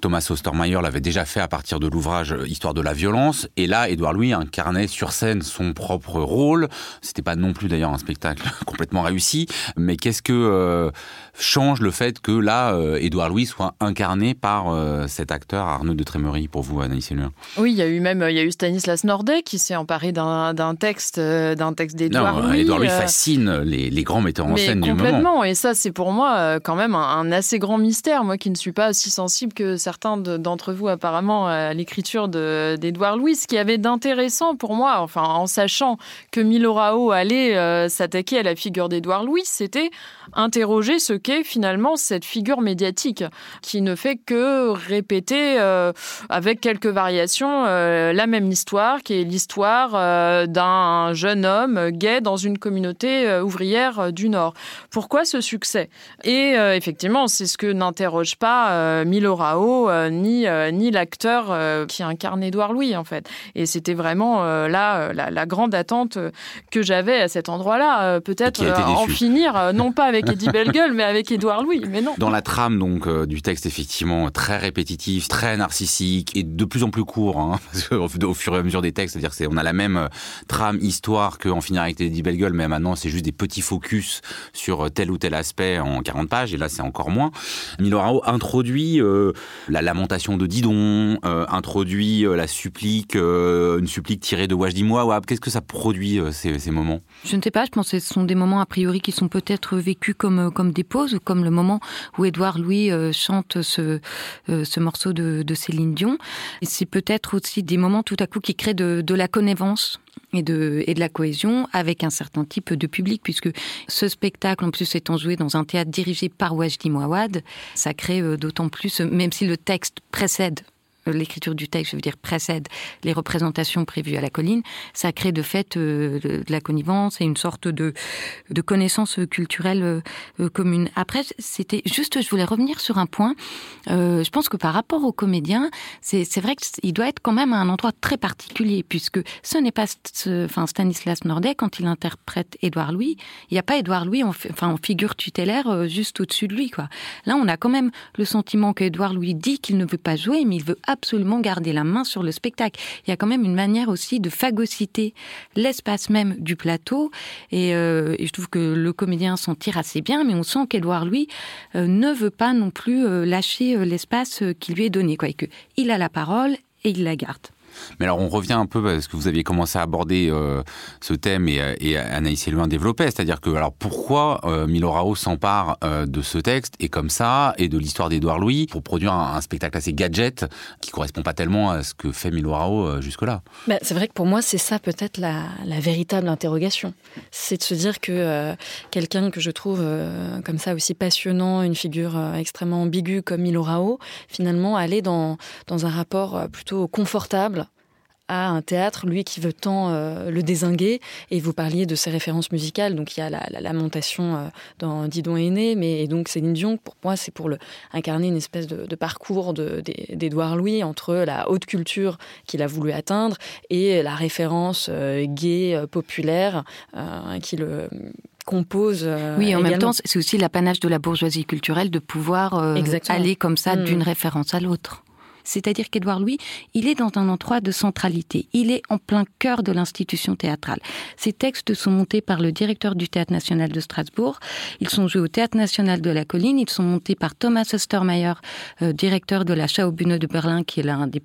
Thomas Ostermeyer l'avait déjà fait à partir de l'ouvrage Histoire de la violence. Et là, Édouard Louis incarnait sur scène son propre rôle. C'était pas non plus d'ailleurs un spectacle complètement réussi. Mais qu'est-ce que euh, change le fait que là, euh, Édouard Louis soit incarné par euh, cet acteur Arnaud de Trémery pour vous, Anaïs Luin Oui, il y a eu même il y a eu Stanislas Nordet qui s'est emparé d'un texte d'un texte d'Édouard Louis. Édouard Louis fascine les, les, grands metteurs en scène du moment. Complètement, et ça c'est pour moi quand même un, assez grand mystère. Moi qui ne suis pas aussi sensible que certains d'entre vous apparemment à l'écriture d'Édouard Louis, ce qui avait d'intéressant pour moi, enfin en sachant que Milo Rao allait euh, s'attaquer à la figure d'Édouard Louis, c'était interroger ce qu'est finalement cette figure médiatique qui ne fait que répéter euh, avec quelques variations euh, la même histoire, qui est l'histoire d'un jeune homme gay dans une communauté ouvrière du Nord. Pourquoi ce succès? Et effectivement, c'est ce que n'interroge pas Milo Rao ni, ni l'acteur qui incarne Édouard Louis en fait. Et c'était vraiment là la, la, grande attente que j'avais à cet endroit-là, euh, peut-être euh, en finir, euh, non pas avec Eddie Bellegueule, mais avec Édouard Louis, mais non. Dans la trame donc du texte, effectivement, très répétitif, très narcissique et de plus en plus court, hein, au, fur et à mesure des textes, c'est-à-dire qu'on a la même trame, histoire qu'en finir avec Eddie Bellegueule, mais maintenant c'est juste des petits focus sur tel ou tel aspect en 40 pages, et là c'est encore moins. Milorao introduit la lamentation de Didon, introduit la supplique, une supplique tirée de Wajdi Mouawab. Qu'est-ce que ça produit ces, ces moments? Je ne sais pas, je pense que ce sont des moments a priori qui sont peut-être vécus comme, euh, comme des pauses, ou comme le moment où Édouard Louis euh, chante ce, euh, ce morceau de, Céline Dion. C'est peut-être aussi des moments tout à coup qui créent de, de la connivence et de, et de la cohésion avec un certain type de public, puisque ce spectacle, en plus étant joué dans un théâtre dirigé par Wajdi Mouawad, ça crée d'autant plus, même si le texte précède l'écriture du texte, je veux dire, précède les représentations prévues à la colline, ça crée de fait euh, de la connivence et une sorte de, de connaissance culturelle euh, euh, commune. Après, c'était juste, je voulais revenir sur un point. je pense que par rapport aux comédiens, c'est vrai qu'il doit être quand même à un endroit très particulier, puisque ce n'est pas enfin, Stanislas Nordet, quand il interprète Édouard Louis, il n'y a pas Édouard Louis en, en figure tutélaire juste au-dessus de lui. Là, on a quand même le sentiment qu'Édouard Louis dit qu'il ne veut pas jouer, mais il veut absolument garder la main sur le spectacle. Il y a quand même une manière aussi de phagocyter l'espace même du plateau. Et, euh, je trouve que le comédien s'en tire assez bien, mais on sent qu'Edouard, lui, euh, ne veut pas non plus euh, lâcher l'espace qui lui est donné. Quoi, et qu'il a la parole et il la garde. Mais alors, on revient un peu parce que vous aviez commencé à aborder euh, ce thème et, et Anaïs Elouin développait, c'est-à-dire que alors pourquoi euh, Milorao s'empare euh, de ce texte et comme ça et de l'histoire d'Édouard Louis pour produire un, spectacle assez gadget qui correspond pas tellement à ce que fait Milorao euh, jusque-là? Bah, c'est vrai que pour moi, c'est ça peut-être la, la, véritable interrogation, c'est de se dire que quelqu'un que je trouve comme ça aussi passionnant, une figure extrêmement ambiguë comme Milorao, finalement, aller dans dans un rapport plutôt confortable à un théâtre, lui, qui veut tant le désinguer. Et vous parliez de ses références musicales. Donc il y a la, lamentation dans Didon aîné, mais et donc Céline Dion, pour moi, c'est pour le, incarner une espèce de, parcours d'Édouard Louis entre la haute culture qu'il a voulu atteindre et la référence gay, populaire, qui le compose. Euh, oui, en même temps, c'est aussi l'apanage de la bourgeoisie culturelle de pouvoir euh, aller comme ça mm. d'une référence à l'autre. C'est-à-dire qu'Édouard Louis, il est dans un endroit de centralité. Il est en plein cœur de l'institution théâtrale. Ses textes sont montés par le directeur du Théâtre national de Strasbourg. Ils sont joués au Théâtre national de la Colline. Ils sont montés par Thomas Ostermeyer, euh, directeur de la Schaubühne de Berlin, qui est l'un des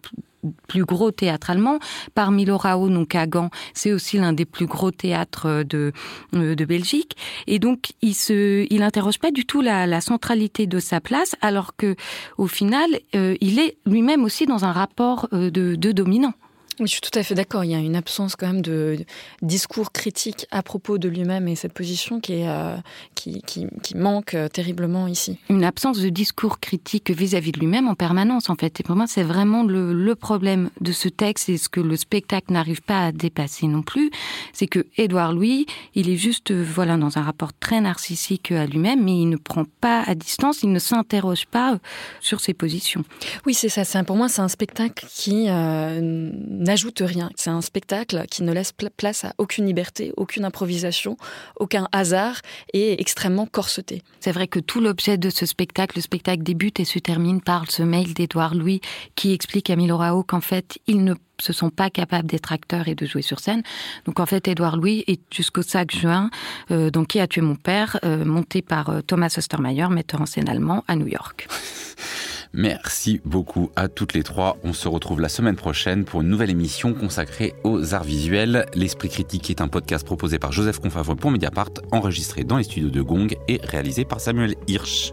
plus gros théâtre allemand. Parmi Lorao, donc à Gand, c'est aussi l'un des plus gros théâtres de, euh, de Belgique. Et donc, il se, il interroge pas du tout la, centralité de sa place, alors que, au final, euh, il est lui-même aussi dans un rapport euh, de, de dominant. Oui, je suis tout à fait d'accord. Il y a une absence quand même de discours critique à propos de lui-même et cette position qui, est, euh, qui, qui, qui, manque euh, terriblement ici. Une absence de discours critique vis-à-vis de lui-même en permanence, en fait. Et pour moi, c'est vraiment le, le, problème de ce texte et ce que le spectacle n'arrive pas à dépasser non plus. C'est que Édouard Louis, il est juste, euh, voilà, dans un rapport très narcissique à lui-même, mais il ne prend pas à distance, il ne s'interroge pas sur ses positions. Oui, c'est ça. Pour moi, c'est un spectacle qui euh, n'ajoute rien. C'est un spectacle qui ne laisse place à aucune liberté, aucune improvisation, aucun hasard et extrêmement corseté. C'est vrai que tout l'objet de ce spectacle, le spectacle débute et se termine par ce mail d'Édouard Louis qui explique à Milorao qu'en fait, il ne se sont pas capables d'être acteurs et de jouer sur scène. Donc en fait, Édouard Louis est jusqu'au 5 juin, euh, donc qui a tué mon père, euh, monté par euh, Thomas Ostermeyer, metteur en scène allemand à New York. Merci beaucoup à toutes les trois. On se retrouve la semaine prochaine pour une nouvelle émission consacrée aux arts visuels. L'Esprit critique est un podcast proposé par Joseph Confavre pour Mediapart, enregistré dans les studios de Gong et réalisé par Samuel Hirsch.